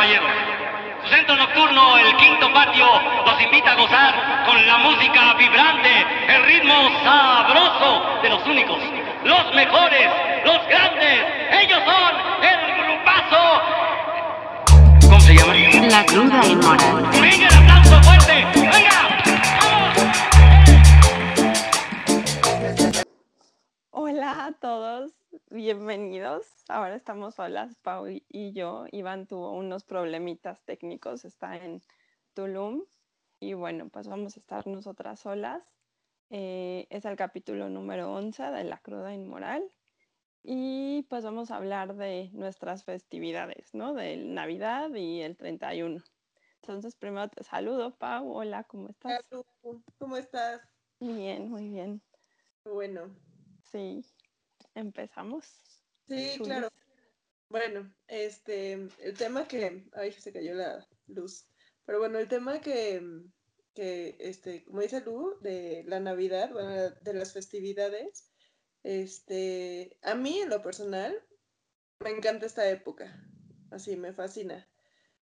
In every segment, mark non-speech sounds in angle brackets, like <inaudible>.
caballeros. Su centro nocturno, el quinto patio, los invita a gozar con la música vibrante, el ritmo sabroso de los únicos, los mejores, los grandes. Ellos son el grupazo. ¿Cómo se llama? La cruda inmoral. ¡Venga el aplauso fuerte! ¡Venga! ¡Vamos! Hola a todos, bienvenidos. Ahora estamos solas, Pau y- yo. Iván tuvo unos problemitas técnicos, está en Tulum. Y bueno, pues vamos a estar nosotras solas. Eh, es el capítulo número 11 de La Cruda Inmoral. Y pues vamos a hablar de nuestras festividades, ¿no? De Navidad y el 31. Entonces, primero te saludo, Pau. Hola, ¿cómo estás? ¿Cómo estás? Bien, muy bien. Bueno, Sí, empezamos. sí, Chulis. claro. Bueno, este, el tema que, ay, se cayó la luz, pero bueno, el tema que, que, este, como dice Lu, de la Navidad, bueno, de las festividades, este, a mí en lo personal, me encanta esta época, así, me fascina.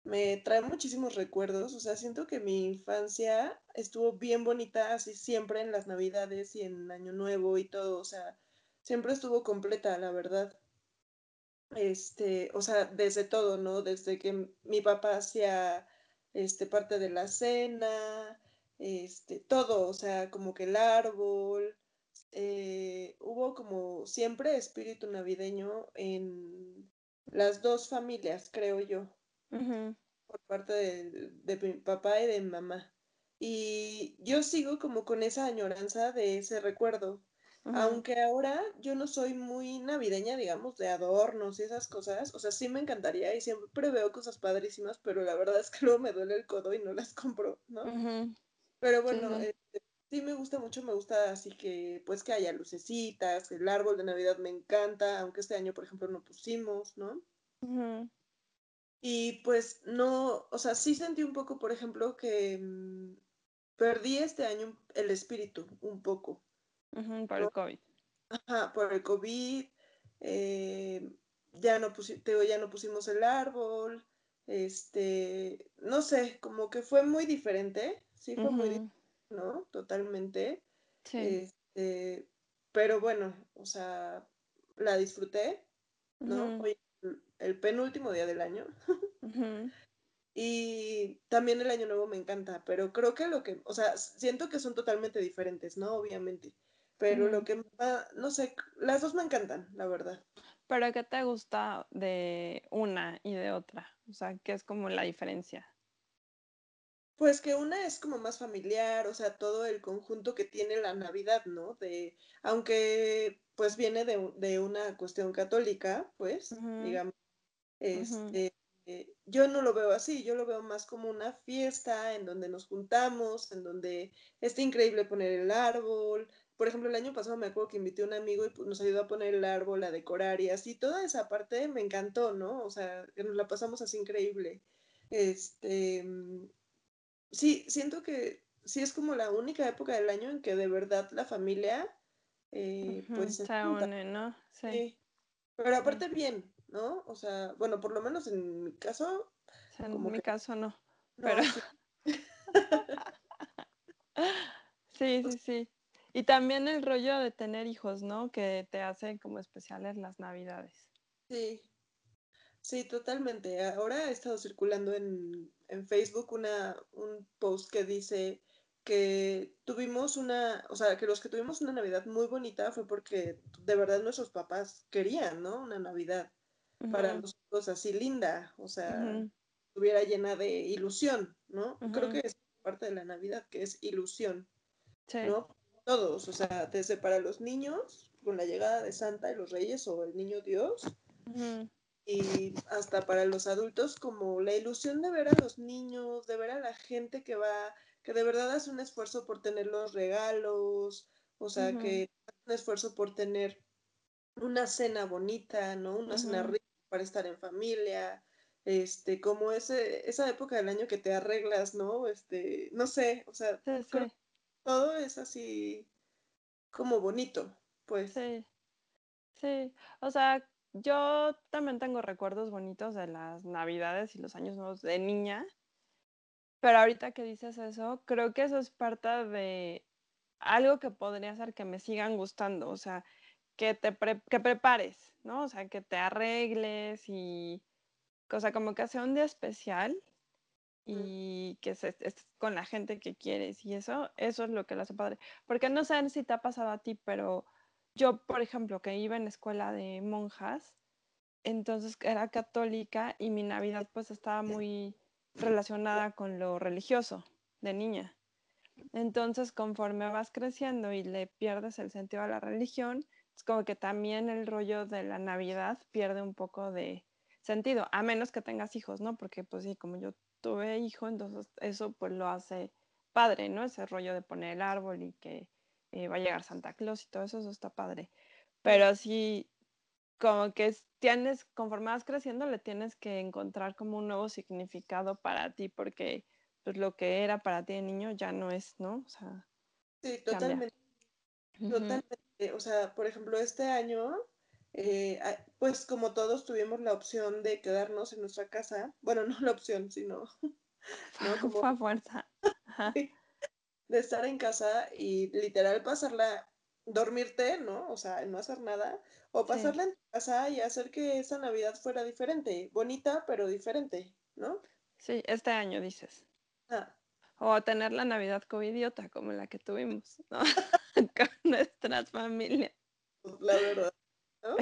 Me trae muchísimos recuerdos, o sea, siento que mi infancia estuvo bien bonita, así siempre en las Navidades y en Año Nuevo y todo, o sea, siempre estuvo completa, la verdad. Este, o sea, desde todo, ¿no? Desde que mi papá hacía, este, parte de la cena, este, todo, o sea, como que el árbol, eh, hubo como siempre espíritu navideño en las dos familias, creo yo por parte de, de mi papá y de mi mamá. Y yo sigo como con esa añoranza de ese recuerdo, Aunque ahora yo no soy muy navideña, digamos, de adornos y esas cosas, o sea, sí me encantaría y siempre veo cosas padrísimas, pero la verdad es que luego me duele el codo y no las <laughs> compro, ¿no? Pero bueno, sí. este, sí me gusta mucho, me gusta así que, pues que haya lucecitas, el árbol de Navidad me encanta, aunque este año, por ejemplo, no pusimos, ¿no? Y pues no, o sea, sí sentí un poco, por ejemplo, que mm, perdí este año el espíritu un poco, Por el. COVID. Ajá, por el COVID, eh, ya no te ya no pusimos el árbol, este, no sé, como que fue muy diferente, sí fue muy diferente, ¿no? Totalmente, Sí. este, pero bueno, o sea, la disfruté, ¿no? Hoy, el penúltimo día del año. <laughs> Ujú. Y también el año nuevo me encanta, pero creo que lo que, o sea, siento que son totalmente diferentes, ¿no? Obviamente. Pero lo que, ma- no sé, las dos me encantan, la verdad. Pero ¿qué te gusta de una y de otra? O sea, ¿qué es como la diferencia? Pues que una es como más familiar, o sea, todo el conjunto que tiene la Navidad, ¿no? De, aunque pues viene de, un- de una cuestión católica, pues, digamos, este, eh, yo no lo veo así, yo lo veo más como una fiesta en donde nos juntamos, en donde está increíble poner el árbol. Por ejemplo, el año pasado me acuerdo que invité a un amigo y pues, nos ayudó a poner el árbol, a decorar y así, toda esa parte me encantó, ¿no? O sea, que nos la pasamos así increíble. Este, mm, sí, siento que sí es como la única época del año en que de verdad la familia, eh, pues se une, ¿no? Sí. Sí. Pero aparte bien, ¿no? O sea, bueno, por lo menos en mi caso, O sea, en como mi que caso no. no, Pero sí, <laughs> sí, <laughs> sí, sí. Y también el rollo de tener hijos, ¿no? Que te hace como especiales las navidades. sí, sí, totalmente. Ahora he estado circulando en, en Facebook una, un post que dice que tuvimos una, o sea, que los que tuvimos una Navidad muy bonita fue porque de verdad nuestros papás querían, ¿no? Una Navidad para Ujú, nosotros así linda, o sea, ujú, estuviera llena de ilusión, ¿no? Creo que es parte de la Navidad, que es ilusión. Sí. ¿no? Todos, o sea, desde para los niños, con la llegada de Santa y los Reyes o el Niño Dios, y hasta para los adultos, como la ilusión de ver a los niños, de ver a la gente que va, que de verdad hace un esfuerzo por tener los regalos, o sea, que hace un esfuerzo por tener una cena bonita, ¿no? Una cena rica para estar en familia, este, como ese, esa época del año que te arreglas, ¿no? Este, no sé, o sea, Sí, creo sí, todo es así como bonito, pues. sí, sí. O sea, yo también tengo recuerdos bonitos de las navidades y los años nuevos de niña, pero ahorita que dices eso, creo que eso es parte de algo que podría hacer que me sigan gustando, o sea, que te que prepares, ¿no? O sea, que te arregles y, cosa como que sea un día especial y que estés con la gente que quieres y eso, eso es lo que lo hace padre. Porque no sé si te ha pasado a ti, pero yo, por ejemplo, que iba en escuela de monjas, entonces era católica y mi Navidad pues estaba muy relacionada con lo religioso de niña. Entonces, conforme vas creciendo y le pierdes el sentido a la religión, es como que también el rollo de la Navidad pierde un poco de sentido, a menos que tengas hijos, ¿no? Porque pues sí, como yo tuve hijo, entonces eso pues lo hace padre, ¿no? Ese rollo de poner el árbol y que eh, va a llegar Santa Claus y todo eso, eso está padre. Pero sí, como que tienes, conforme vas creciendo, le tienes que encontrar como un nuevo significado para ti, porque pues lo que era para ti de niño ya no es, ¿no? O sea, sí, totalmente. Totalmente. O sea, por ejemplo, este año eh, pues como todos tuvimos la opción de quedarnos en nuestra casa, bueno, <laughs> no la opción, sino, <laughs> ¿no? Como Fue fuerza. De estar en casa y literal pasarla, dormirte, ¿no? O sea, no hacer nada, o pasarla en casa y hacer que esa Navidad fuera diferente, bonita, pero diferente, ¿no? Sí, este año dices. Ah. O tener la Navidad covidiota como la que tuvimos, ¿no? <laughs> Con nuestras familias. La verdad. ¿No?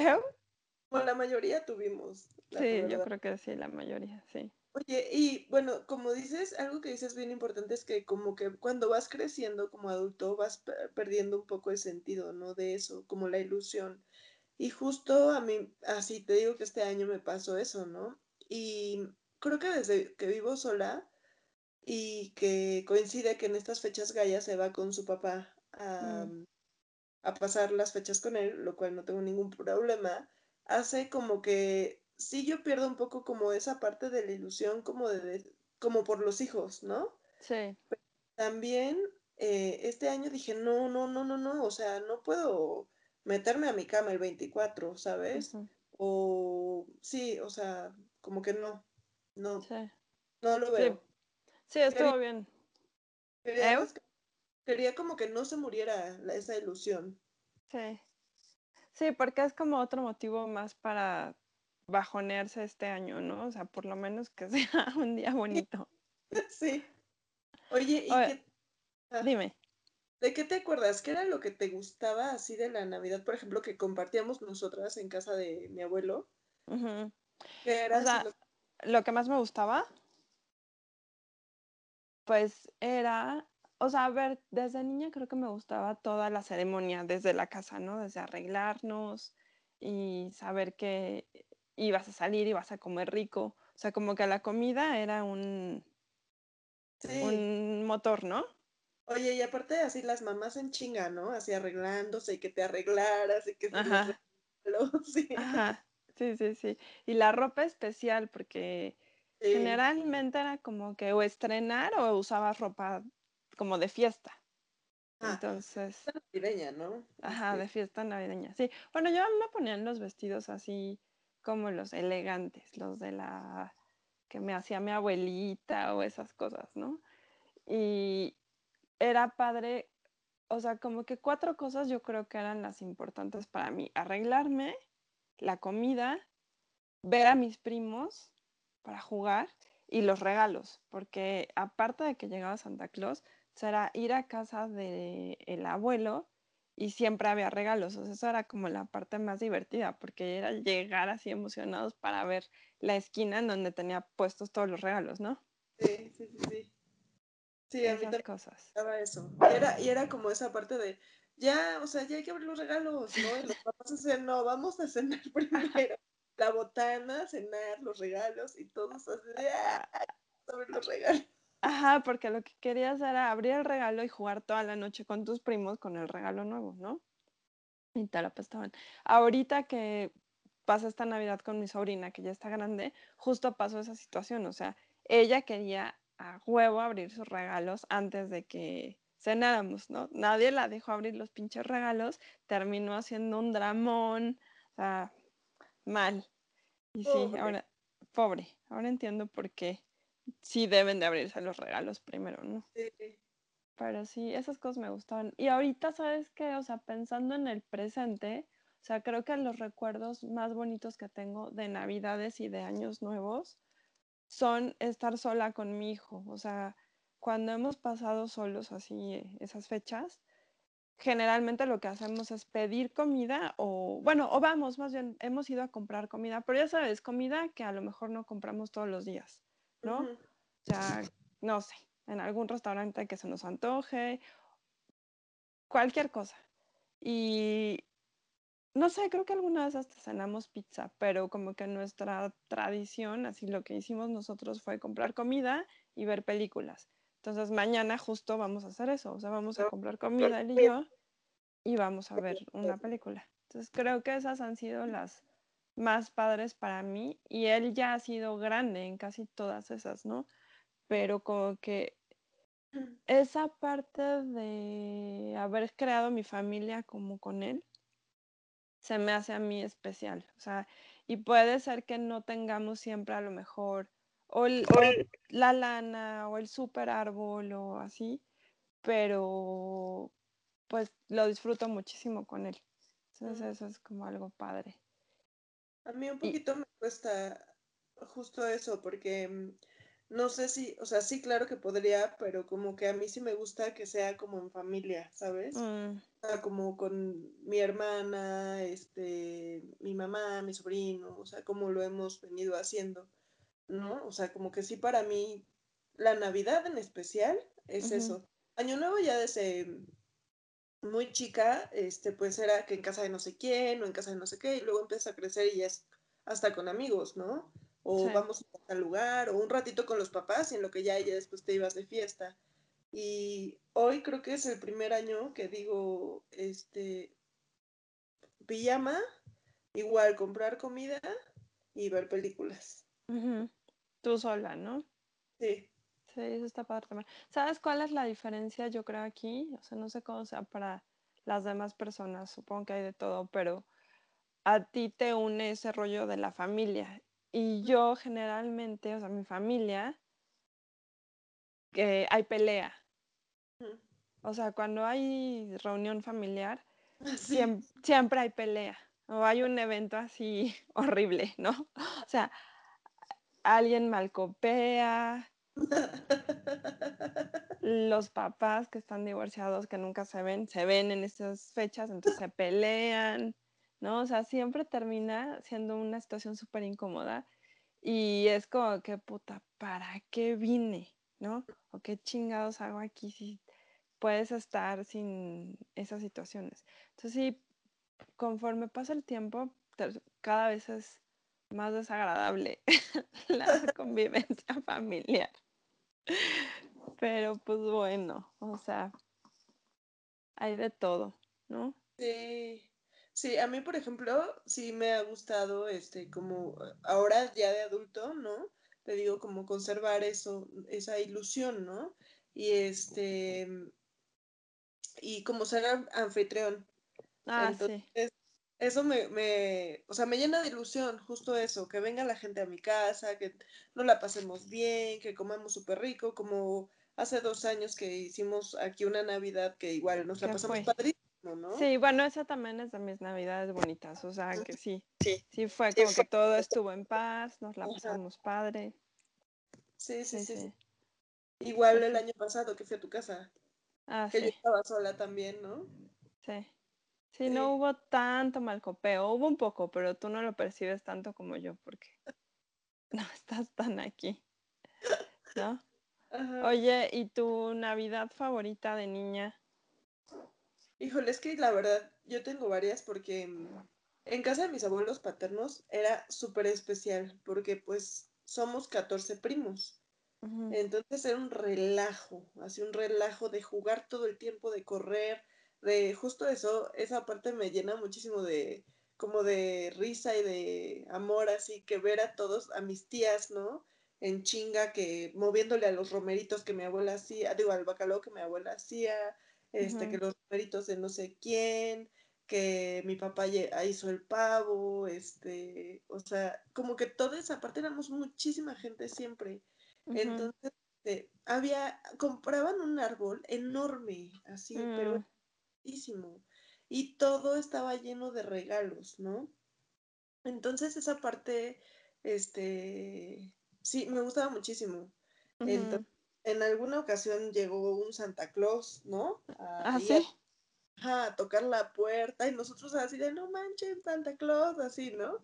Como la mayoría tuvimos. Sí, yo creo que sí, la mayoría, sí. Oye, y bueno, como dices, algo que dices bien importante es que como que cuando vas creciendo como adulto vas perdiendo un poco el sentido, ¿no? De eso, como la ilusión. Y justo a mí, así te digo que este año me pasó eso, ¿no? Y creo que desde que vivo sola y que coincide que en estas fechas Gaia se va con su papá a, mm a pasar las fechas con él, lo cual no tengo ningún problema, hace como que sí yo pierdo un poco como esa parte de la ilusión como de, como por los hijos, ¿no? Sí. también eh, este año dije, no, no, no, no, no, o sea, no puedo meterme a mi cama el 24, ¿sabes? O sí, o sea, como que no, no, no lo veo. Sí, estuvo bien. Quería como que no se muriera esa ilusión. Sí. Sí, porque es como otro motivo más para bajonearse este año, ¿no? O sea, por lo menos que <laughs> sea un día bonito. <laughs> Sí. Oye, ¿y qué? Ah, dime. ¿De qué te acuerdas? ¿Qué era lo que te gustaba así de la Navidad, por ejemplo, que compartíamos nosotras en casa de mi abuelo? ¿Qué era o sea, lo que más me gustaba, pues era o sea, a ver, desde niña creo que me gustaba toda la ceremonia, desde la casa, ¿no? Desde arreglarnos y saber que ibas a salir, y ibas a comer rico. O sea, como que la comida era un, un motor, ¿no? Oye, y aparte así las mamás en chinga, ¿no? Así arreglándose y que te arreglaras y que Ajá. <laughs> sí. Ajá. Sí, sí, sí. Y la ropa especial, porque generalmente era como que o estrenar o usabas ropa como de fiesta. Ah, Entonces. Navideña, ¿no? Ajá, de fiesta navideña. Sí. Bueno, yo me ponían los vestidos así como los elegantes, los de la que me hacía mi abuelita o esas cosas, ¿no? Y era padre, o sea, como que cuatro cosas yo creo que eran las importantes para mí. Arreglarme, la comida, ver a mis primos para jugar y los regalos, porque aparte de que llegaba Santa Claus, era ir a casa del el abuelo y siempre había regalos. O sea, eso era como la parte más divertida, porque era llegar así emocionados para ver la esquina en donde tenía puestos todos los regalos, ¿no? Sí, sí, sí, sí. Sí, a mí cosas. eso. Y era, y era como esa parte de, ya, o sea, ya hay que abrir los regalos, ¿no? Y los <laughs> papás decían, no, vamos a cenar <laughs> primero. La botana, cenar, los regalos y todos así de, ah, abrir los regalos. Ajá, porque lo que querías era abrir el regalo y jugar toda la noche con tus primos con el regalo nuevo, ¿no? Y te la pasaban. Ahorita que pasa esta Navidad con mi sobrina, que ya está grande, justo pasó esa situación. O sea, ella quería a huevo abrir sus regalos antes de que cenáramos, ¿no? Nadie la dejó abrir los pinches regalos, terminó haciendo un dramón, o sea, mal. Y sí, Pobre. ahora, pobre, ahora entiendo por qué sí deben de abrirse los regalos primero, ¿no? Sí. Pero sí, esas cosas me gustaban. Y ahorita, ¿sabes qué? O sea, pensando en el presente, o sea, creo que los recuerdos más bonitos que tengo de Navidades y de Años Nuevos son estar sola con mi hijo. O sea, cuando hemos pasado solos así eh, esas fechas, generalmente lo que hacemos es pedir comida o, bueno, o vamos, más bien, hemos ido a comprar comida, pero ya sabes, comida que a lo mejor no compramos todos los días, ¿no? O sea, no sé, en algún restaurante que se nos antoje, cualquier cosa. Y no sé, creo que alguna vez hasta cenamos pizza, pero como que nuestra tradición, así lo que hicimos nosotros fue comprar comida y ver películas. Entonces mañana justo vamos a hacer eso, o sea, vamos a comprar comida él y yo y vamos a ver una <laughs> película. Entonces creo que esas han sido las más padres para mí y él ya ha sido grande en casi todas esas, ¿no? Pero como que esa parte de haber creado mi familia como con él se me hace a mí especial. O sea, y puede ser que no tengamos siempre a lo mejor o, el- o la lana o el super árbol o así, pero pues lo disfruto muchísimo con él. Entonces Mm. eso es como algo padre. A mí un Y- poquito me cuesta justo eso, porque mm, no sé si, o sea, sí, claro que podría, pero como que a mí sí me gusta que sea como en familia, ¿sabes? Mm, O sea, como con mi hermana, este, mi mamá, mi sobrino, o sea, como lo hemos venido haciendo, ¿no? O sea, como que sí para mí, la Navidad en especial es eso. Año Nuevo ya desde muy chica, este, pues era que en casa de no sé quién o en casa de no sé qué, y luego empieza a crecer y ya es hasta con amigos, ¿no? O Sí. vamos a tal lugar, o un ratito con los papás, y en lo que ya, ya después te ibas de fiesta. Y hoy creo que es el primer año que digo, este, pijama, igual comprar comida y ver películas. Tú sola, ¿no? Sí. Sí, eso está padre también. ¿Sabes cuál es la diferencia, yo creo, aquí? O sea, no sé cómo sea para las demás personas, supongo que hay de todo, pero a ti te une ese rollo de la familia. Y yo generalmente, o sea, mi familia, que hay pelea. O sea, cuando hay reunión familiar, Sí. siem- siempre hay pelea. O hay un evento así <laughs> horrible, ¿no? <laughs> O sea, alguien malcopea, los papás que están divorciados, que nunca se ven, se ven en estas fechas, entonces se pelean, ¿no? O sea, siempre termina siendo una situación súper incómoda y es como que, puta, ¿para qué vine? ¿No? ¿O qué chingados hago aquí si puedes estar sin esas situaciones? Entonces, sí, conforme pasa el tiempo, cada vez es más desagradable <laughs> la convivencia familiar. <laughs> Pero pues bueno, o sea, hay de todo, ¿no? Sí, sí, a mí, por ejemplo, sí me ha gustado, este, como eh, ahora ya de adulto, ¿no? Te digo, como conservar eso, esa ilusión, ¿no? Y este, y como ser an- anfitrión. Ah, sí, Entonces, eso me, me, o sea, me llena de ilusión, justo eso, que venga la gente a mi casa, que nos la pasemos bien, que comamos súper rico, como hace dos años que hicimos aquí una Navidad que igual nos la ¿qué pasamos padrísimo, ¿no? Sí, bueno, esa también es de mis navidades bonitas, o sea que sí, Sí. sí fue Sí, como fue. que todo estuvo en paz, nos la Ajá. pasamos padre, Sí, sí, sí, Igual el año pasado que fui a tu casa, ah, que yo estaba sola también, ¿no? sí. Sí, no hubo tanto malcopeo, hubo un poco, pero tú no lo percibes tanto como yo porque <laughs> no estás tan aquí, ¿no? Ajá. Oye, ¿y tu Navidad favorita de niña? Híjole, es que la verdad, yo tengo varias porque mm, en casa de mis abuelos paternos era súper especial, porque pues somos 14 primos. Entonces era un relajo, así un relajo de jugar todo el tiempo, de correr, de justo eso, esa parte me llena muchísimo de como de risa y de amor, así que ver a todos, a mis tías, ¿no? En chinga, que moviéndole a los romeritos que mi abuela hacía, digo, al bacalao que mi abuela hacía, este, que los romeritos de no sé quién, que mi papá hizo el pavo, este, o sea, como que toda esa parte éramos muchísima gente siempre. Entonces, este, había, compraban un árbol enorme, así, pero muchísimo. Y todo estaba lleno de regalos, ¿no? Entonces, esa parte, este, sí, me gustaba muchísimo. Entonces, en alguna ocasión llegó un Santa Claus, ¿no? ah, sí a tocar la puerta y nosotros así de no manches Santa Claus, así, ¿no?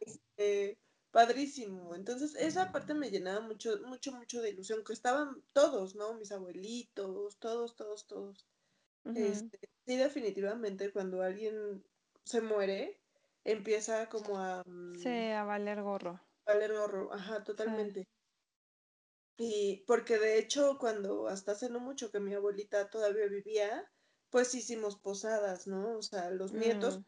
Este, padrísimo. Entonces, esa parte me llenaba mucho, mucho, mucho de ilusión, que estaban todos, ¿no? Mis abuelitos, todos, todos, todos. Este, sí, definitivamente, cuando alguien se muere, empieza como a... Sí, mm, a valer gorro. Valer gorro, ajá, totalmente. Y porque de hecho, cuando hasta hace no mucho que mi abuelita todavía vivía, pues hicimos posadas, ¿no? O sea, los nietos, mm.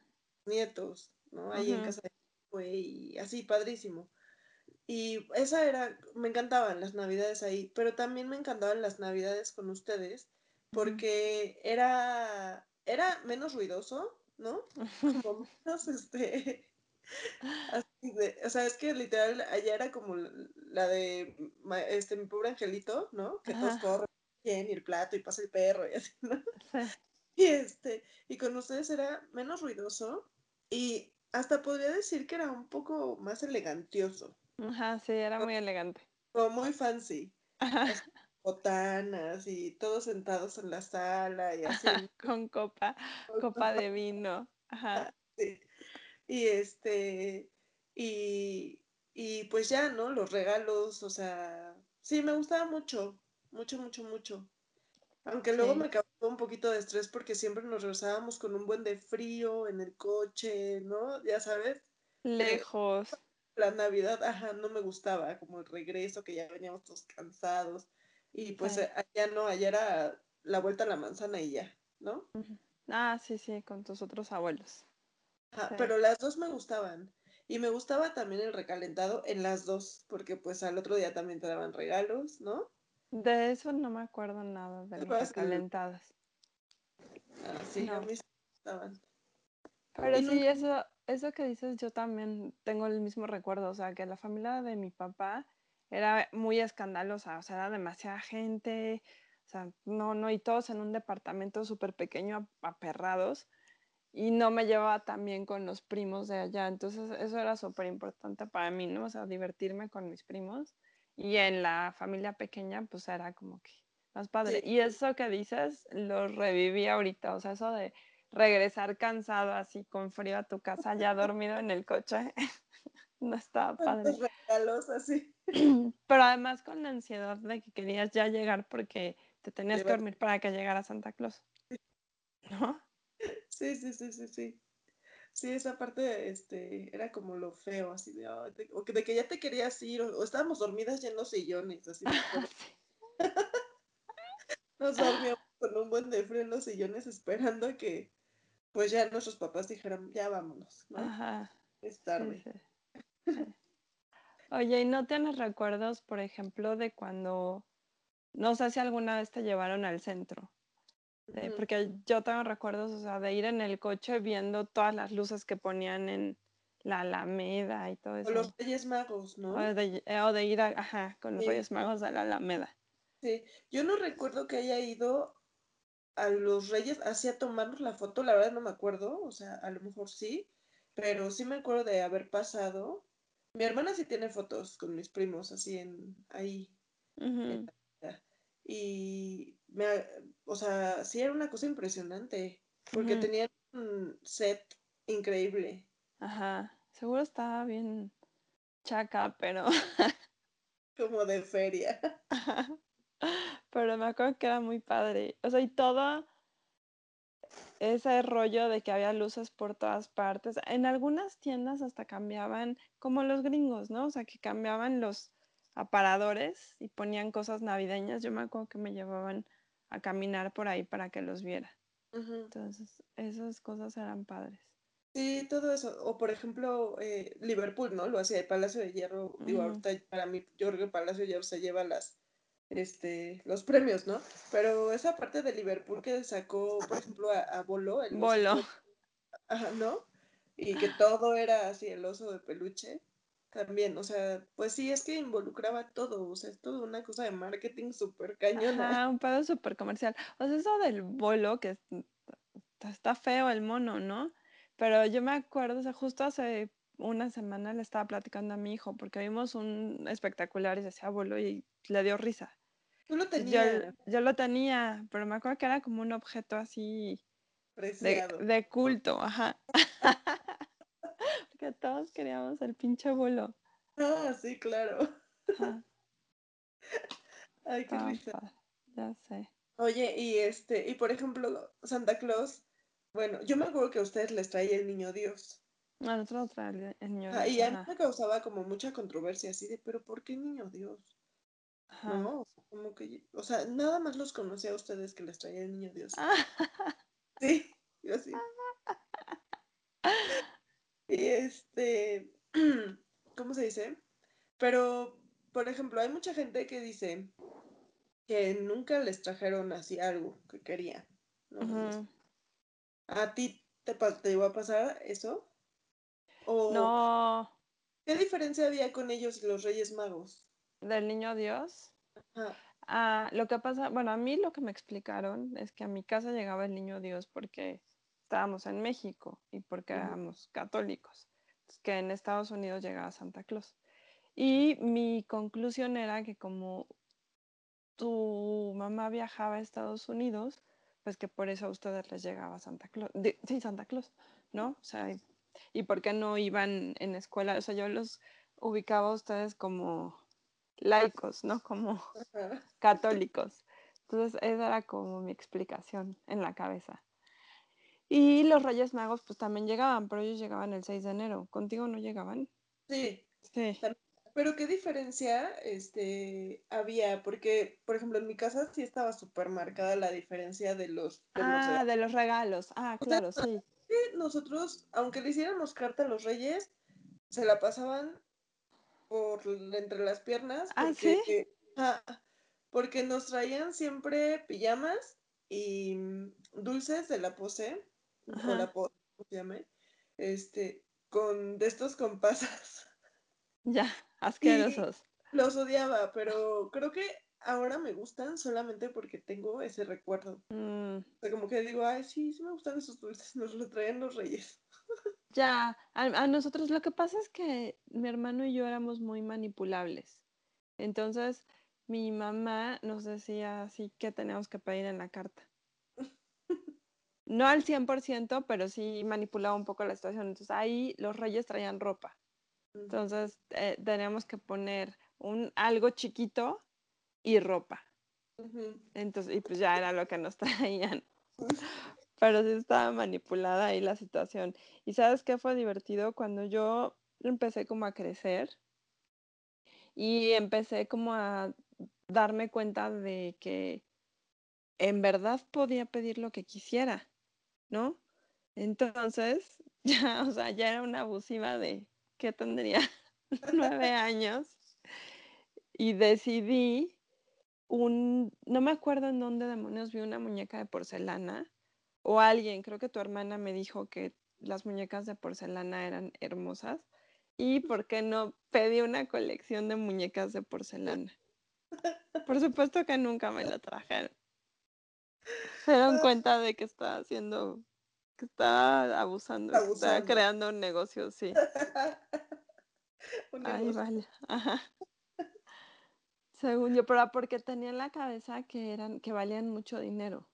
nietos, ¿no? Ahí en casa de fue y así, padrísimo. Y esa era, me encantaban las navidades ahí, pero también me encantaban las navidades con ustedes, porque era, era menos ruidoso, ¿no? Como <laughs> menos, este, así de, o sea, es que literal allá era como la de, este, mi pobre angelito, ¿no? Que todos corren bien y el plato y pasa el perro y así, ¿no? <laughs> Y este, y con ustedes era menos ruidoso y hasta podría decir que era un poco más elegantioso. Ajá, sí, era muy elegante. Como muy fancy. Ajá. Botanas y todos sentados en la sala y así. <laughs> con copa, copa de vino. Ajá. Sí. Y este, y, y pues ya, ¿no? Los regalos, o sea, sí, me gustaba mucho, mucho, mucho, mucho. Aunque luego me causó un poquito de estrés porque siempre nos regresábamos con un buen de frío en el coche, ¿no? Ya sabes. Lejos. la Navidad, ajá, no me gustaba, como el regreso, que ya veníamos todos cansados. Y pues eh, allá no, allá era la vuelta a la manzana y ya, ¿no? Ah, sí, sí, con tus otros abuelos. Ajá, Pero las dos me gustaban. Y me gustaba también el recalentado en las dos, porque pues al otro día también te daban regalos, ¿no? De eso no me acuerdo nada, de las calentadas. Ah, sí, a mí estaban. Pero sí, eso, eso que dices, yo también tengo el mismo recuerdo, o sea, que la familia de mi papá era muy escandalosa, o sea, era demasiada gente, o sea, no, no, y todos en un departamento súper pequeño, aperrados, y no me llevaba tan bien con los primos de allá, entonces eso era súper importante para mí, ¿no? O sea, divertirme con mis primos y en la familia pequeña, pues era como que más padre. Y eso que dices, lo reviví ahorita, o sea, eso de regresar cansado así con frío a tu casa, ya dormido en el coche, <laughs> no estaba padre. regalos así. <clears throat> Pero además con la ansiedad de que querías ya llegar porque te tenías que dormir para que llegara Santa Claus. ¿No? <laughs> Sí, sí, sí, sí, sí. Sí, esa parte este, era como lo feo, así de, o de que ya te querías ir, o, estábamos dormidas ya en los sillones, así. <laughs> <laughs> Nos dormíamos con un buen de frío en los sillones esperando a que pues ya nuestros papás dijeran, ya vámonos, ¿no? Ajá. Es tarde. Oye, ¿y no tienes recuerdos, por ejemplo, de cuando, no sé si alguna vez te llevaron al centro? porque yo tengo recuerdos, o sea, de ir en el coche viendo todas las luces que ponían en la Alameda y todo eso. O los Reyes Magos, ¿no? O de, eh, ir ajá, con los Reyes Magos a la Alameda. Sí, yo no recuerdo que haya ido a los Reyes así a tomarnos la foto, la verdad no me acuerdo, o sea, a lo mejor sí, pero sí me acuerdo de haber pasado. Mi hermana sí tiene fotos con mis primos así en ahí. y me, o sea, sí era una cosa impresionante, porque tenía un set increíble. Ajá, seguro estaba bien chaca, pero... <laughs> Como de feria. <laughs> Pero me acuerdo que era muy padre. O sea, y todo ese rollo de que había luces por todas partes. En algunas tiendas hasta cambiaban, como los gringos, ¿no? O sea, que cambiaban los aparadores y ponían cosas navideñas. Yo me acuerdo que me llevaban a caminar por ahí para que los viera. Entonces, esas cosas eran padres. Sí, todo eso. O por ejemplo, eh, Liverpool, ¿no? Lo hacía el Palacio de Hierro. Digo, ahorita para mí, yo creo que el Palacio de Hierro se lleva las, este, los premios, ¿no? Pero esa parte de Liverpool que sacó, por ejemplo, a, Bolo. Bolo. Ajá, ¿no? Y que todo era así el oso de peluche. También, o sea, pues sí, es que involucraba todo, o sea, es toda una cosa de marketing súper cañona. Ajá, un pedo súper comercial. O sea, eso del bolo, que es- está, feo el mono, ¿no? Pero yo me acuerdo, o sea, justo hace una semana le estaba platicando a mi hijo, porque vimos un espectacular y decía bolo y le dio risa. Tú lo Entonces, yo, tenías yo lo tenía, pero me acuerdo que era como un objeto así de, preciado. de culto, ajá. <laughs> Porque todos queríamos el pinche bolo. Ah, sí, claro. Ajá, <laughs> Ay, qué risa. ya sé. Oye, y este, y por ejemplo, Santa Claus, bueno, yo me acuerdo que a ustedes les traía el niño Dios. A nosotros trae el, el niño Ajá, Dios, y a mí me causaba como mucha controversia así de, pero ¿por qué niño Dios? Ajá. No, como que, o sea, nada más los conocía a ustedes que les traía el niño Dios. <laughs> Sí, yo sí. Y este, <clears throat> ¿cómo se dice? Pero, por ejemplo, hay mucha gente que dice que nunca les trajeron así algo que querían. ¿no? ¿A ti te, te iba a pasar eso? ¿O No, qué diferencia había con ellos y los Reyes Magos? Del niño Dios. Ajá, Ah, lo que pasa, bueno, a mí lo que me explicaron es que a mi casa llegaba el niño Dios porque estábamos en México y porque éramos católicos. Entonces, que en Estados Unidos llegaba Santa Claus. Y mi conclusión era que como tu mamá viajaba a Estados Unidos, pues que por eso a ustedes les llegaba Santa Claus. Sí, Santa Claus, ¿no? O sea, y, y por qué no iban en escuela. O sea, yo los ubicaba a ustedes como laicos, ¿no? Como <laughs> católicos. Entonces, esa era como mi explicación en la cabeza. Y los Reyes Magos, pues también llegaban, pero ellos llegaban el 6 de enero. ¿Contigo no llegaban? Sí, Sí. Pero ¿qué diferencia este, había? Porque, por ejemplo, en mi casa sí estaba súper marcada la diferencia de los, de los Ah, regalos. de los regalos. Ah, claro, sí. nosotros, aunque le hiciéramos carta a los reyes, se la pasaban por entre las piernas Ah, sí. porque, ah, porque nos traían siempre pijamas y mm, dulces de la pose, o la pose, ¿cómo se llame? Este, con, de estos con pasas. <laughs> Ya, Y asquerosos. los odiaba, pero creo que ahora me gustan solamente porque tengo ese recuerdo. Mm, O sea, como que digo, ay, sí, sí me gustan esos dulces, nos los traían los reyes. <laughs> ya, a, a nosotros lo que pasa es que mi hermano y yo éramos muy manipulables. Entonces, mi mamá nos decía así que teníamos que pedir en la carta. <laughs> No al 100%, pero sí manipulaba un poco la situación. Entonces, ahí los reyes traían ropa. Entonces, eh, teníamos que poner un, algo chiquito y ropa. Entonces, y pues ya era lo que nos <laughs> traían. <laughs> Pero sí estaba manipulada ahí la situación. ¿Y sabes qué fue divertido? Cuando yo empecé como a crecer y empecé como a darme cuenta de que en verdad podía pedir lo que quisiera, ¿no? Entonces, <laughs> ya, o sea, ya era una abusiva de que tendría <laughs> nueve años y decidí un, no me acuerdo en dónde demonios vi una muñeca de porcelana o alguien, creo que tu hermana me dijo que las muñecas de porcelana eran hermosas y por qué no pedí una colección de muñecas de porcelana. Por <laughs> supuesto que nunca me la trajeron. Se dieron cuenta de que estaba haciendo, que estaba abusando, que estaba creando un negocio, sí. <laughs> Un Ay, negocio. vale. Ajá. <laughs> Según yo, pero porque tenía en la cabeza que eran, que valían mucho dinero.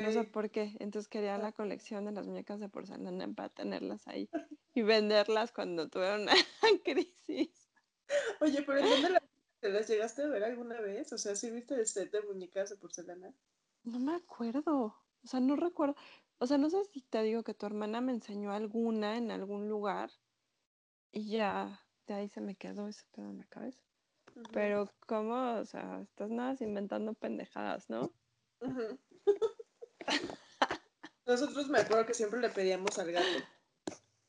No sé por qué. Entonces quería la colección de las muñecas de porcelana para tenerlas ahí y venderlas cuando tuviera una <laughs> crisis. Oye, pero ¿en dónde <laughs> la- te las llegaste a ver alguna vez? O sea, ¿sí viste el set de muñecas de porcelana? No me acuerdo. O sea, no recuerdo. O sea, no sé si te digo que tu hermana me enseñó alguna en algún lugar y ya de ahí se me quedó ese pedo en la cabeza. Pero ¿cómo? O sea, estás nada inventando pendejadas, ¿no? <laughs> Nosotros me acuerdo que siempre le pedíamos al gato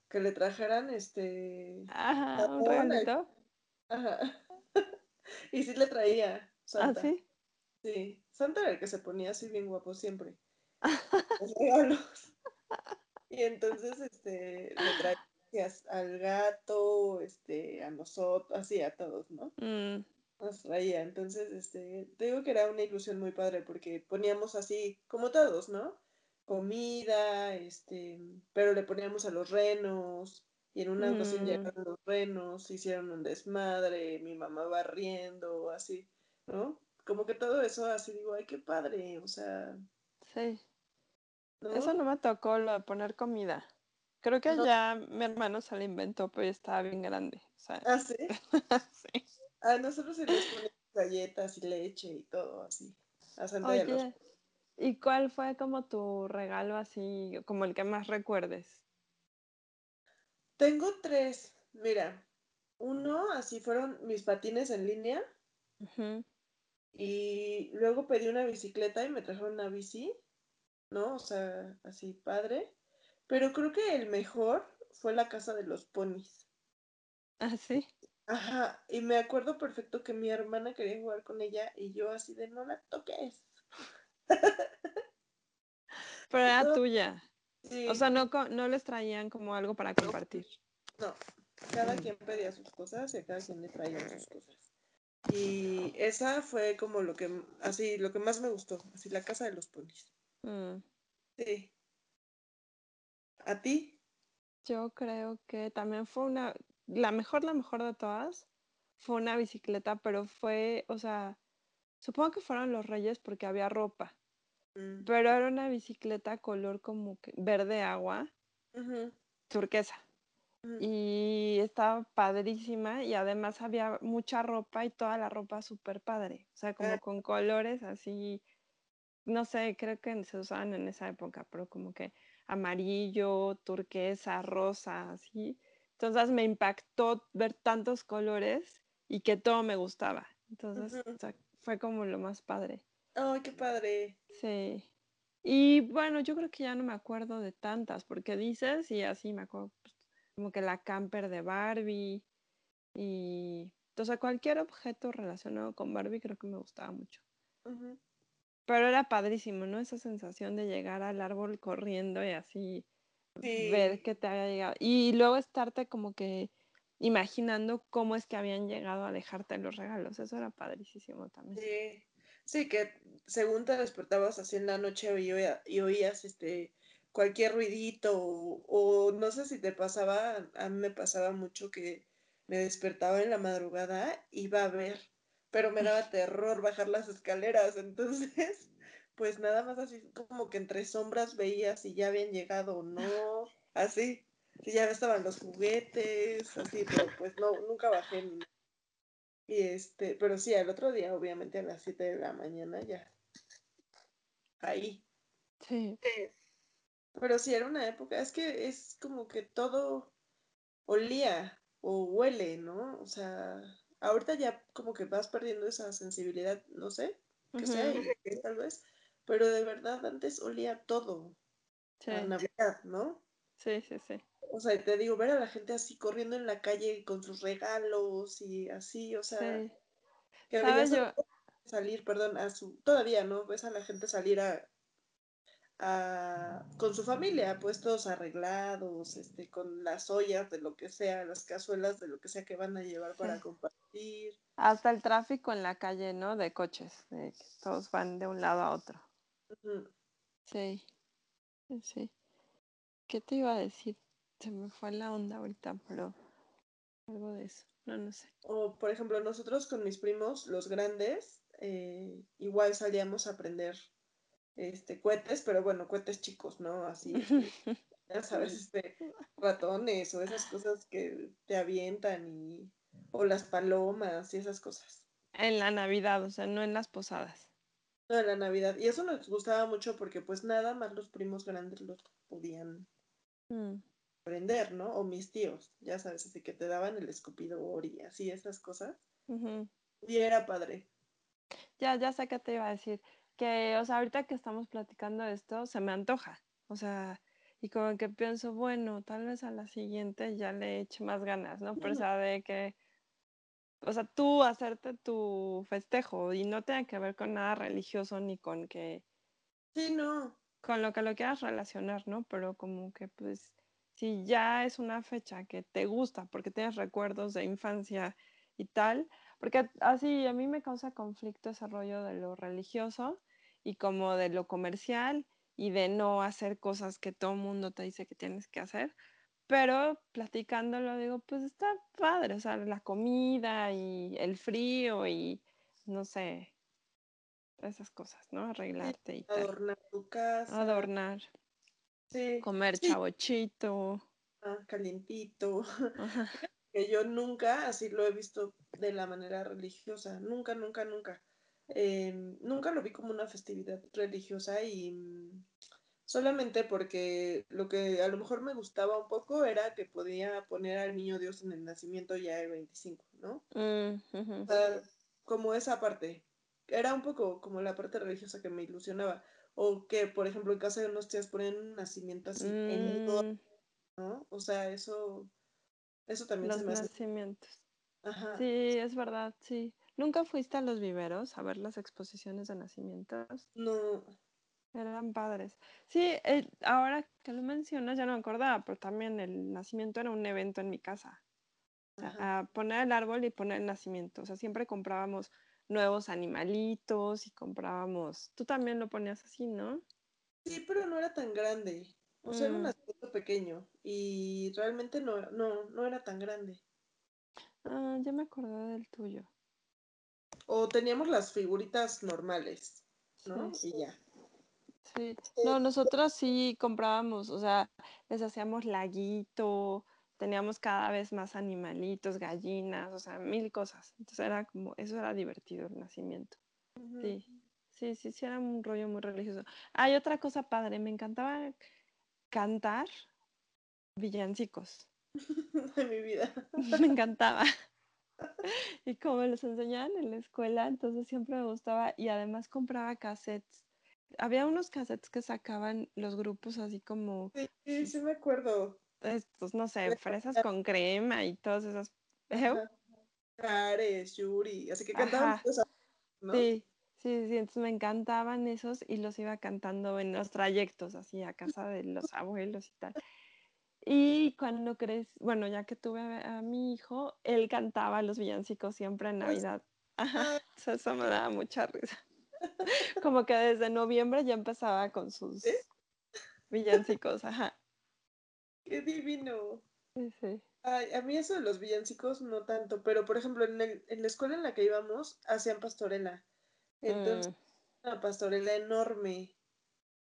que le trajeran este Ajá, un regalito. Ajá. <laughs> Y sí le traía ¿Ah, Santa. sí? Sí, Santa era el que se ponía así bien guapo siempre. <laughs> Los regalos. Y entonces, este, le traías al gato, este, a nosotros, así a todos, ¿no? Mm, Nos traía. Entonces, este, te digo que era una ilusión muy padre porque poníamos así, como todos, ¿no? Comida, este, pero le poníamos a los renos. Y en una ocasión mm, llegaron los renos, hicieron un desmadre, mi mamá barriendo, así, ¿no? Como que todo eso, así digo, ay, qué padre, o sea, sí. ¿no? Eso no me tocó lo de poner comida. Creo que No. ya mi hermano se lo inventó, pero ya estaba bien grande. O sea, Ah, sí. <laughs> sí. A nosotros se les ponen galletas y leche y todo así. A Santa y a los- Oye, ¿y cuál fue como tu regalo así, como el que más recuerdes? Tengo tres, mira. Uno, así fueron mis patines en línea. Y luego pedí una bicicleta y me trajeron una bici, ¿no? O sea, así padre. Pero creo que el mejor fue la casa de los ponis. Ah, sí. Ajá, y me acuerdo perfecto que mi hermana quería jugar con ella y yo así de no la toques. <laughs> Pero era tuya. sí, O sea, no, no les traían como algo para compartir. no, cada quien pedía sus cosas y a cada quien le traían sus cosas. Y esa fue como lo que, así, lo que más me gustó, así la casa de los ponis. Mm, Sí. ¿A ti? Yo creo que también fue una, la mejor, la mejor de todas, fue una bicicleta, pero fue, o sea, supongo que fueron los Reyes porque había ropa, Mm, pero era una bicicleta color como que verde agua, turquesa. Y estaba padrísima y además había mucha ropa y toda la ropa súper padre. O sea, como Ah, con colores así, no sé, creo que se usaban en esa época, pero como que amarillo, turquesa, rosa, así. Entonces me impactó ver tantos colores y que todo me gustaba. Entonces, o sea, fue como lo más padre. Ay, qué padre. Sí. Y bueno, yo creo que ya no me acuerdo de tantas, porque dices, y así me acuerdo, pues, como que la camper de Barbie y, o sea, cualquier objeto relacionado con Barbie creo que me gustaba mucho. Pero era padrísimo, ¿no? Esa sensación de llegar al árbol corriendo y así ver que te había llegado. Y luego estarte como que imaginando cómo es que habían llegado a dejarte los regalos. Eso era padrísimo también. sí. Sí, que según te despertabas así en la noche y, oía- y oías este cualquier ruidito o, o no sé si te pasaba, a mí me pasaba mucho que me despertaba en la madrugada, iba a ver, pero me daba <laughs> terror bajar las escaleras, entonces <laughs> pues nada más así como que entre sombras veía si ya habían llegado o no, <laughs> así, si ya estaban los juguetes, así, pero pues no, nunca bajé ni Y este, pero sí, al otro día, obviamente a las 7 de la mañana ya, ahí. Sí. Pero sí, era una época, es que es como que todo olía o huele, ¿no? O sea, ahorita ya como que vas perdiendo esa sensibilidad, no sé, que sea, que tal vez, pero de verdad antes olía todo a Sí, Navidad, ¿no? sí, sí, sí. O sea, te digo, ver a la gente así corriendo en la calle con sus regalos y así, o sea, Sí. que ¿Sabes veías a salir, perdón, a su, todavía, ¿no? Ves a la gente salir a, a- con su familia, pues todos arreglados, este, con las ollas de lo que sea, las cazuelas de lo que sea que van a llevar para Sí. <laughs> compartir. Hasta el tráfico en la calle, ¿no? De coches, de que todos van de un lado a otro. Ujú. Sí, sí. ¿Qué te iba a decir? Se me fue la onda ahorita, pero algo de eso. No, no sé. O, por ejemplo, nosotros con mis primos, los grandes, eh, igual salíamos a aprender este, cohetes, pero bueno, cohetes chicos, ¿no? Así, <laughs> este, ya sabes, este, ratones o esas cosas que te avientan y, o las palomas y esas cosas. En la Navidad, o sea, no en las posadas. No, de la Navidad. Y eso nos gustaba mucho porque pues nada más los primos grandes los podían Mm, aprender, ¿no? O mis tíos, ya sabes, así que te daban el escupidor y así esas cosas. Y era padre. Ya, ya sé qué te iba a decir. Que, o sea, ahorita que estamos platicando esto, se me antoja. O sea, y como que pienso, bueno, tal vez a la siguiente ya le eche más ganas, ¿no? Pero, o sea, de que, o sea, tú hacerte tu festejo y no tenga que ver con nada religioso ni con que, Sí, no. con lo que lo quieras relacionar, ¿no? Pero como que pues si ya es una fecha que te gusta porque tienes recuerdos de infancia y tal, porque así a mí me causa conflicto ese rollo de lo religioso y como de lo comercial y de no hacer cosas que todo el mundo te dice que tienes que hacer. Pero platicándolo digo, pues está padre, o sea, la comida y el frío y no sé, esas cosas, ¿no? Arreglarte y tal. Adornar tu casa. Adornar. Sí. Comer sí. chavochito. Ah, calientito. <laughs> Ajá. que yo nunca así lo he visto de la manera religiosa, nunca, nunca, nunca. Eh, nunca lo vi como una festividad religiosa y mm, solamente porque lo que a lo mejor me gustaba un poco era que podía poner al niño Dios en el nacimiento ya el 25, ¿no? Mm, ujú. O sea, como esa parte. Era un poco como la parte religiosa que me ilusionaba. O que, por ejemplo, en casa de unos tías ponen un nacimiento así enorme, Mm, ¿no? O sea, eso, eso también se me hace. nacimientos. Ajá. Sí, es verdad, sí. ¿Nunca fuiste a los viveros a ver las exposiciones de nacimientos? No, Eran padres. Sí, eh, ahora que lo mencionas ya no me acordaba, pero también el nacimiento era un evento en mi casa. O sea, a poner el árbol y poner el nacimiento. O sea, siempre comprábamos nuevos animalitos y comprábamos. Tú también lo ponías así, ¿no? Sí, pero no era tan grande. O sea, era un Mm, nacimiento pequeño y realmente no, no, no era tan grande. Ah, ya me acordé del tuyo. O teníamos las figuritas normales, ¿no? Sí, Y ya. sí. No, nosotros sí comprábamos, o sea, les hacíamos laguito, teníamos cada vez más animalitos, gallinas, o sea, mil cosas. Entonces era como, eso era divertido el nacimiento. Sí, sí, sí, sí, era un rollo muy religioso. Hay otra cosa padre, me encantaba cantar villancicos. <laughs> <laughs> De mi vida. Me <laughs> encantaba. Y como los enseñaban en la escuela, entonces siempre me gustaba y además compraba cassettes. Había unos cassettes que sacaban los grupos así como Sí, sí, sí me acuerdo. Estos, no sé, fresas con crema y todas esas. Cares, Yuri. Así que cantaban cosas, ¿no? sí, sí, sí, entonces me encantaban esos y los iba cantando en los trayectos, así a casa de los abuelos y tal. Y cuando crees, bueno, ya que tuve a, a mi hijo, él cantaba los villancicos siempre en Pues, Navidad. Ajá, entonces eso me daba mucha risa. <laughs> Como que desde noviembre ya empezaba con sus villancicos, ajá. Qué divino. Sí, sí. Ay, a mí eso de los villancicos no tanto, pero por ejemplo, en, el- en la escuela en la que íbamos hacían pastorela. Entonces, Mm, una pastorela enorme.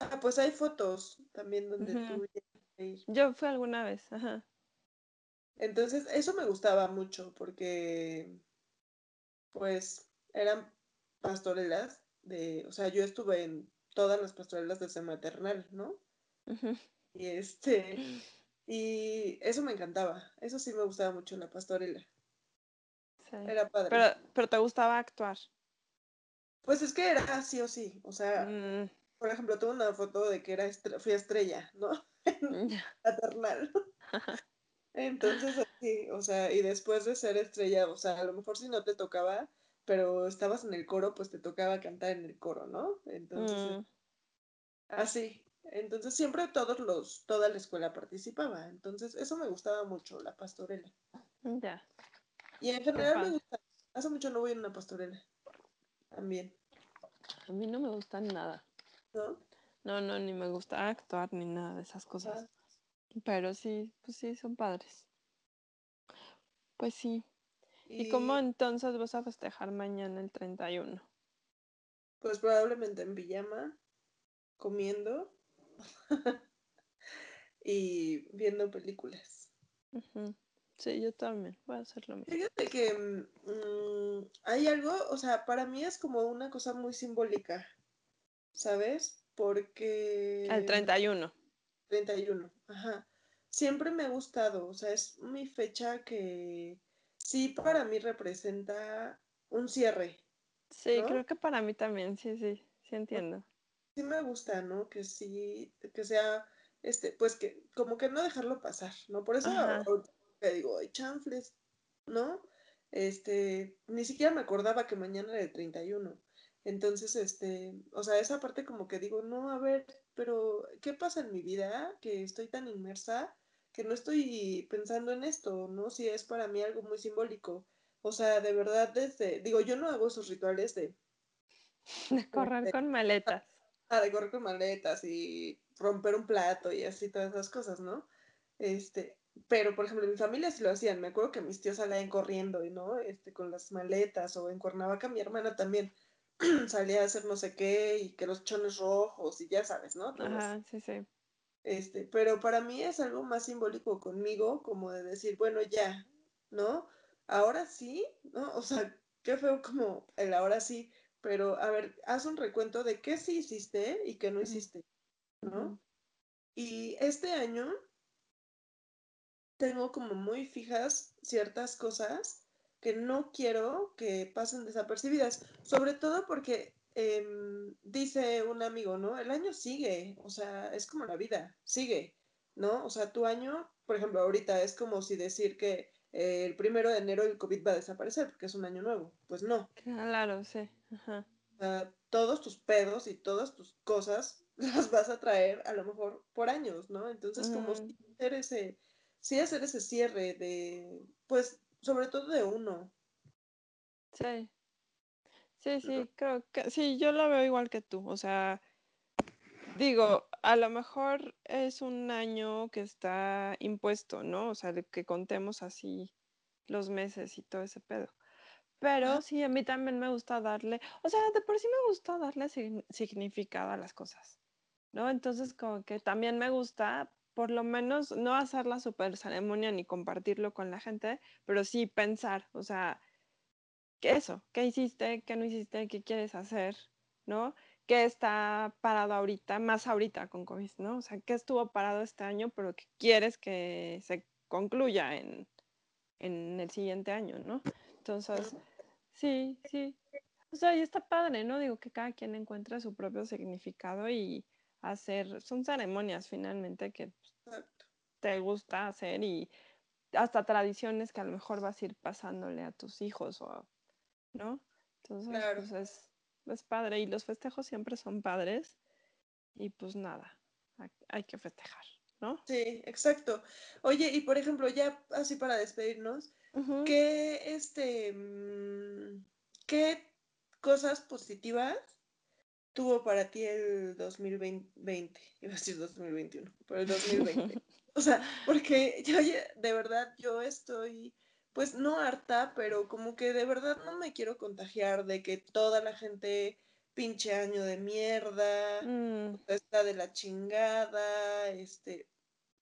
Ah, pues hay fotos también donde tú llegas a ir. Yo fui alguna vez, ajá. Entonces, eso me gustaba mucho porque, pues, eran pastorelas de, o sea, yo estuve en todas las pastorelas desde maternal, ¿no? Y este, <laughs> y eso me encantaba. Eso sí me gustaba mucho, la pastorela. Sí. Era Pero, padre. pero te gustaba actuar. Pues es que era sí o sí. O sea, Mm, por ejemplo, tengo una foto de que era estre- fui estrella, ¿no? En <laughs> ya. maternal. <laughs> Entonces, sí, o sea, y después de ser estrella, o sea, a lo mejor si no te tocaba, pero estabas en el coro, pues te tocaba cantar en el coro, ¿no? Entonces, es- Mm, así. Entonces, siempre todos los, toda la escuela participaba. Entonces, eso me gustaba mucho, la pastorela. ya, Y en general me gusta. Hace mucho no voy a una pastorela. También, A mí no me gustan nada. ¿no? No, no, ni me gusta actuar ni nada de esas cosas. Ah, Pero sí, pues sí, son padres. Pues sí. ¿Y cómo Y entonces vas a festejar mañana el 31? pues probablemente en pijama, comiendo <laughs> y viendo películas. Sí, yo también voy a hacer lo mismo. Fíjate que mm, hay algo, o sea, para mí es como una cosa muy simbólica, ¿sabes? El Porque 31. 31, ajá. Siempre me ha gustado, o sea, es mi fecha que sí para mí representa un cierre, Sí, ¿no? creo que para mí también, sí, sí, sí entiendo. Sí me gusta, ¿no? Que sí, que sea, este, pues que como que no dejarlo pasar, ¿no? Por eso te digo, ay, chanfles, ¿no? Este, ni siquiera me acordaba que mañana era el 31. Entonces, este, o sea, esa parte como que digo, no, a ver, pero ¿qué pasa en mi vida que estoy tan inmersa que no estoy pensando en esto, ¿no? Si es para mí algo muy simbólico. O sea, de verdad, desde, digo, yo no hago esos rituales de... <laughs> De correr con maletas. Ah, de correr con maletas y romper un plato y así todas esas cosas, ¿no? Este, pero por ejemplo, en mi familia sí lo hacían. Me acuerdo que mis tíos salían corriendo, ¿no? Este, con las maletas, o en Cuernavaca mi hermana también <clears throat> salía a hacer no sé qué, y que los chones rojos, y ya sabes, ¿no? Ajá, sí, sí. Este, pero para mí es algo más simbólico conmigo, como de decir, bueno, ya, ¿no? Ahora sí, ¿no? O sea, qué feo como el ahora sí, pero a ver, haz un recuento de qué sí hiciste y qué no hiciste, ¿no? Y este año tengo como muy fijas ciertas cosas que no quiero que pasen desapercibidas, sobre todo porque em, dice un amigo, ¿no? El año sigue, o sea, es como la vida, sigue, ¿no? O sea, tu año, por ejemplo, ahorita es como si decir que eh, el primero de enero el COVID va a desaparecer porque es un año nuevo, pues no. Claro, sí. Ajá. Todos tus pedos y todas tus cosas <laughs> las vas a traer a lo mejor por años, ¿no? Entonces, como si hacer ese sí hacer ese cierre de, pues, sobre todo de uno. Sí. Sí, sí, creo que sí, yo lo veo igual que tú. O sea, digo, a lo mejor es un año que está impuesto, ¿no? O sea, que contemos así los meses y todo ese pedo. Pero sí, a mí también me gusta darle, o sea, de por sí me gusta darle significado a las cosas, ¿no? Entonces, como que también me gusta por lo menos no hacer la super ceremonia ni compartirlo con la gente, pero sí pensar, o sea, ¿qué eso? ¿Qué hiciste? ¿Qué no hiciste? ¿Qué quieres hacer? ¿No? ¿Qué está parado ahorita? Más ahorita con COVID, ¿no? O sea, ¿qué estuvo parado este año, pero que quieres que se concluya en, en el siguiente año, ¿no? Entonces, sí, sí. O sea, y está padre, ¿no? Digo que cada quien encuentra su propio significado y hacer, son ceremonias finalmente que te gusta hacer y hasta tradiciones que a lo mejor vas a ir pasándole a tus hijos o, ¿no? Entonces, pues es, es padre y los festejos siempre son padres y pues nada, hay que festejar, ¿no? Sí, exacto. Oye, y por ejemplo, ya así para despedirnos, ¿qué, este, mm, qué cosas positivas tuvo para ti el 2020? <laughs> Iba a decir 2021, pero el 2020. <laughs> O sea, porque yo de verdad yo estoy, pues no harta, pero como que de verdad no me quiero contagiar de que toda la gente pinche año de mierda, mm. está de la chingada, este,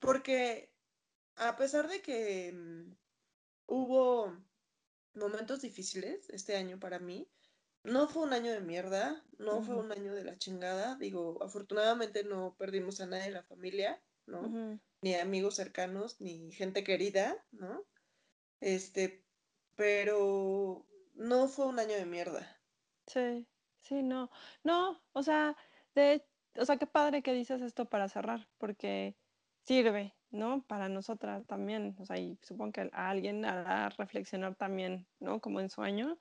porque a pesar de que mm, hubo momentos difíciles este año para mí, no fue un año de mierda, no fue un año de la chingada, digo, afortunadamente no perdimos a nadie de la familia, ¿no? Ni amigos cercanos, ni gente querida, ¿no? Este, pero no fue un año de mierda. Sí, sí, no. No, o sea, de, o sea, qué padre que dices esto para cerrar, porque sirve, ¿no? Para nosotras también, o sea, y supongo que a alguien hará reflexionar también, ¿no? Como en sueño.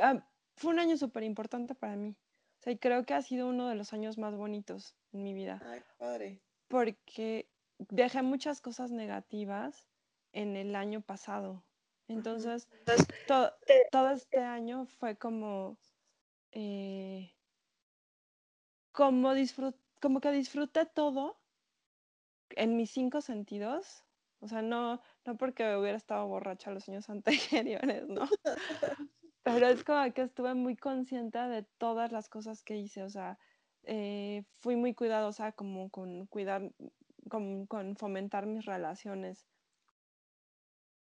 Ah, fue un año súper importante para mí. O sea, y creo que ha sido uno de los años más bonitos en mi vida. Ay, padre. Porque dejé muchas cosas negativas en el año pasado. Entonces, todo este año fue como, eh, como, como que disfruté todo en mis cinco sentidos. O sea, no, no porque hubiera estado borracha los años <laughs> anteriores, ¿no? Pero es como que estuve muy consciente de todas las cosas que hice. O sea, eh, fui muy cuidadosa como con cuidar, con, con fomentar mis relaciones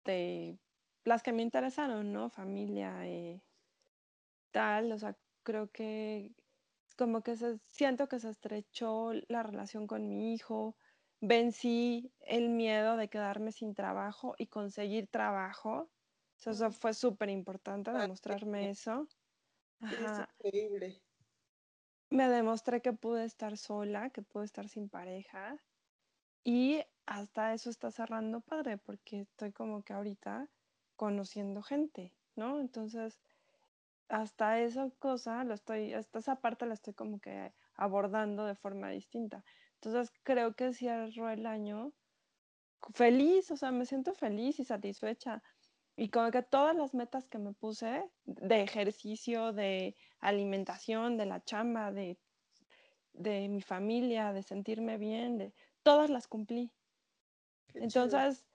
de las que me interesaron, ¿no? Familia, eh, tal, o sea, creo que como que se, siento que se estrechó la relación con mi hijo, vencí el miedo de quedarme sin trabajo y conseguir trabajo. eso fue súper importante demostrarme eso. Es increíble. Me demostré que pude estar sola, que pude estar sin pareja. Y hasta eso está cerrando padre, porque estoy como que ahorita conociendo gente, ¿no? Entonces, hasta esa cosa, lo estoy, hasta esa parte la estoy como que abordando de forma distinta. Entonces creo que cierro el año feliz, o sea, me siento feliz y satisfecha. Y como que todas las metas que me puse de ejercicio, de alimentación, de la chamba, de, de mi familia, de sentirme bien, de todas las cumplí. Entonces,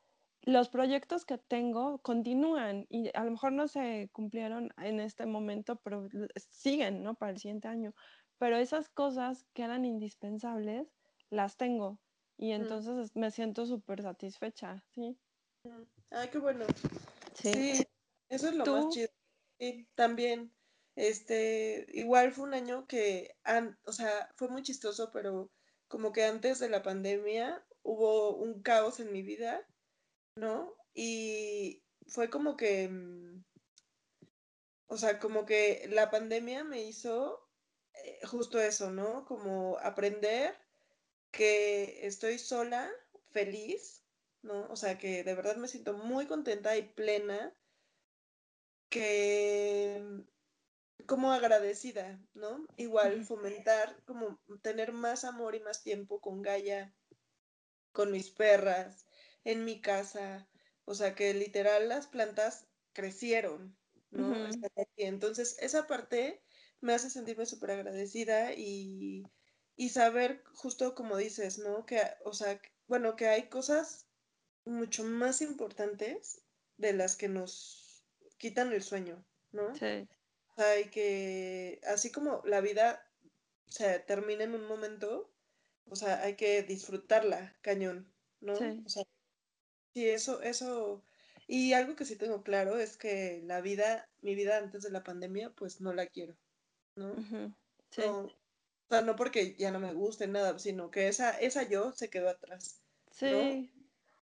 los proyectos que tengo continúan y a lo mejor no se cumplieron en este momento, pero siguen, ¿no? Para el siguiente año. Pero esas cosas que eran indispensables, las tengo y entonces me siento súper satisfecha, ¿sí? Ay, qué bueno. Sí, eso es lo más chido. Sí, también, este, igual fue un año que, o sea, fue muy chistoso, pero como que antes de la pandemia hubo un caos en mi vida, ¿no? Y fue como que, mm, o sea, como que la pandemia me hizo eh, justo eso, ¿no? Como aprender que estoy sola, feliz, ¿no? O sea, que de verdad me siento muy contenta y plena, que como agradecida, ¿no? Igual fomentar, como tener más amor y más tiempo con Gaia, con mis perras, en mi casa, o sea, que literal las plantas crecieron, ¿no? Entonces, esa parte me hace sentirme súper agradecida y, y saber justo como dices, ¿no? Que, o sea, bueno, que hay cosas mucho más importantes de las que nos quitan el sueño, ¿no? Sí. O sea, y que así como la vida se termina en un momento, o sea, hay que disfrutarla, cañón, ¿no? Sí. O sea, sí, eso, eso, y algo que sí tengo claro es que la vida, mi vida antes de la pandemia, pues no la quiero, ¿no? Sí. o sea, no porque ya no me guste nada, sino que esa, esa yo se quedó atrás. Sí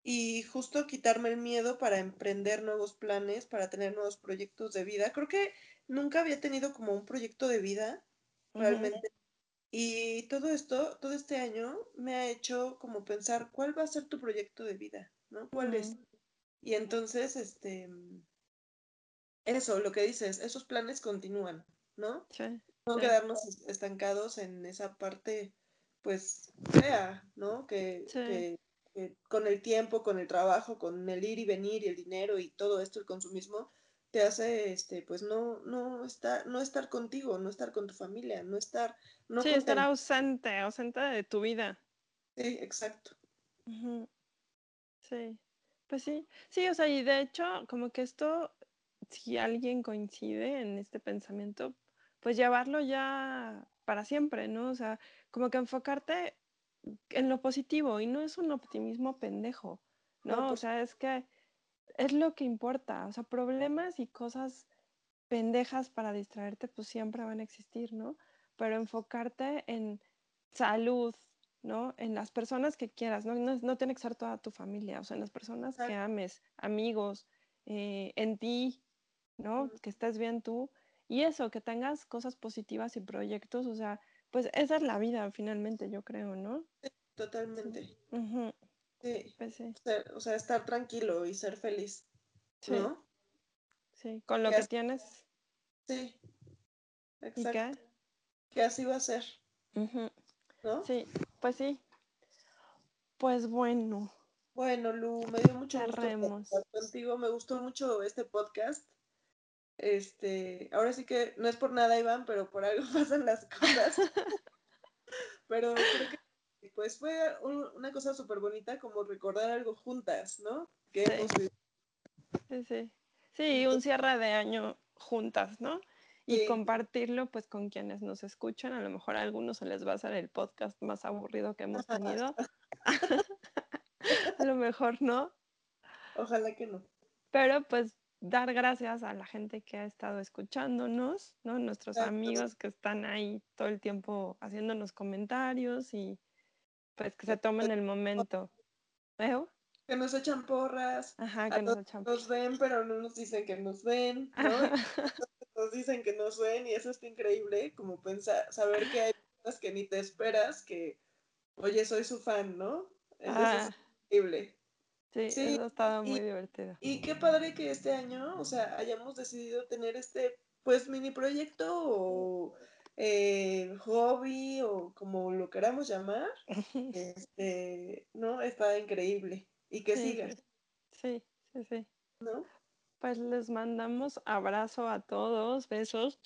y justo quitarme el miedo para emprender nuevos planes, para tener nuevos proyectos de vida. Creo que nunca había tenido como un proyecto de vida realmente. Y todo esto, todo este año me ha hecho como pensar cuál va a ser tu proyecto de vida, ¿no? ¿Cuál es? Y entonces, este, eso, lo que dices, esos planes continúan, ¿no? Sí. No quedarnos estancados en esa parte, pues, fea, ¿no? Que, que con el tiempo, con el trabajo, con el ir y venir y el dinero y todo esto, el consumismo, te hace, este, pues no, no estar, no estar contigo, no estar con tu familia, no estar, no sí, estar ausente, ausente de tu vida. Sí, exacto. Sí, pues sí, sí, o sea, y de hecho, como que esto, si alguien coincide en este pensamiento, pues llevarlo ya para siempre, ¿no? O sea, como que enfocarte en lo positivo y no es un optimismo pendejo, ¿no? o pues sea, es que es lo que importa, o sea, problemas y cosas pendejas para distraerte pues siempre van a existir, ¿no? Pero enfocarte en salud, ¿no? En las personas que quieras, no, no, tiene que ser toda tu familia, o sea, en las personas que ames, amigos, eh, en ti, ¿no? Que estés bien tú. Y eso, que tengas cosas positivas y proyectos, o sea, pues esa es la vida finalmente, yo creo, ¿no? totalmente. Sí. Pues sí. o sea, estar tranquilo y ser feliz. ¿No? Sí, con lo que, tienes. Sí. Exacto. Que así va a ser. ¿No? Sí, pues sí. Pues bueno. Bueno, Lu, me dio mucho gusto estar contigo. Me gustó mucho este podcast. Este, ahora sí que no es por nada, Iván, pero por algo <laughs> pasan las cosas. pero creo que pues fue una cosa súper bonita como recordar algo juntas, ¿no? Que sí. Sí, sí. Sí, un cierre de año juntas, ¿no? Y compartirlo pues con quienes nos escuchan. A lo mejor a algunos se les va a hacer el podcast más aburrido que hemos tenido. <laughs> <laughs> a lo mejor no. Ojalá que no. Pero pues dar gracias a la gente que ha estado escuchándonos, ¿no? Nuestros amigos que están ahí todo el tiempo haciéndonos comentarios y pues que se tomen el momento. ¿Veo? Que nos echan porras. Ajá, que nos, echan nos ven, pero no nos dicen que nos ven, <laughs> ¿no? nos dicen que nos ven y eso está increíble, como pensar, saber que hay personas que ni te esperas que, oye, soy su fan, ¿no? Eso es ah. increíble. Sí, eso ha estado muy divertido. Y qué padre que este año, o sea, hayamos decidido tener este pues mini proyecto o eh, hobby o como lo queramos llamar, <laughs> este, ¿no? Está increíble. Y que Sí, siga, Sí, sí, sí. ¿no? Pues les mandamos abrazo a todos, besos.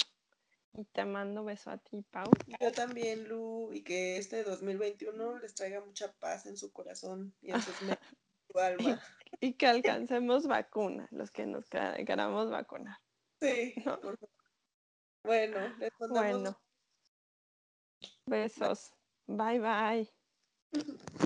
Y te mando beso a ti, Pau. Yo también, Lu, y que este 2021 les traiga mucha paz en su corazón y en sus mentes, <laughs> alma. <laughs> Y que alcancemos vacuna, los que nos quera- queramos vacunar. Sí, No. por favor. Bueno, les mandamos Bueno, besos. Bye, bye. <laughs>